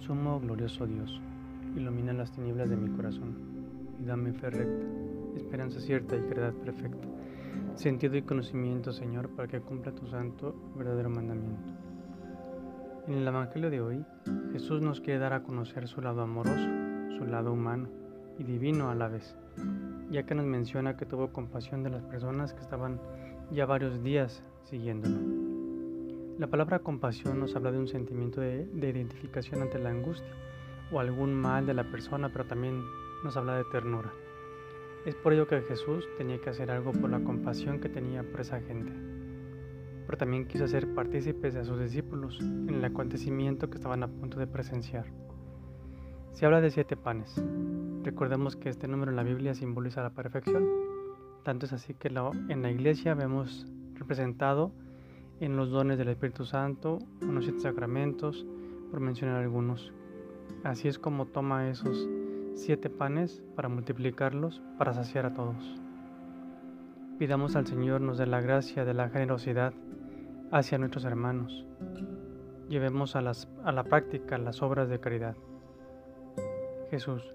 Santísimo, glorioso Dios, ilumina las tinieblas de mi corazón y dame fe recta, esperanza cierta y caridad perfecta, sentido y conocimiento, Señor, para que cumpla tu santo verdadero mandamiento. En el Evangelio de hoy, Jesús nos quiere dar a conocer su lado amoroso, su lado humano y divino a la vez, ya que nos menciona que tuvo compasión de las personas que estaban ya varios días siguiéndolo. La palabra compasión nos habla de un sentimiento de, identificación ante la angustia o algún mal de la persona, pero también nos habla de ternura. Es por ello que Jesús tenía que hacer algo por la compasión que tenía por esa gente. Pero también quiso hacer partícipes a sus discípulos en el acontecimiento que estaban a punto de presenciar. Se habla de siete panes. Recordemos que este número en la Biblia simboliza la perfección. Tanto es así que en la iglesia vemos representado en los dones del Espíritu Santo, en los siete sacramentos, por mencionar algunos. Así es como toma esos siete panes para multiplicarlos, para saciar a todos. Pidamos al Señor nos dé la gracia de la generosidad hacia nuestros hermanos. Llevemos a, las, a la práctica las obras de caridad. Jesús,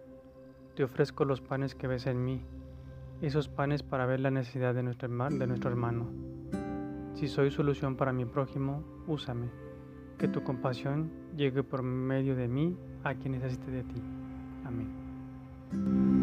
te ofrezco los panes que ves en mí, esos panes para ver la necesidad de nuestro, de nuestro hermano si soy solución para mi prójimo, úsame. Que tu compasión llegue por medio de mí a quien necesite de ti. Amén.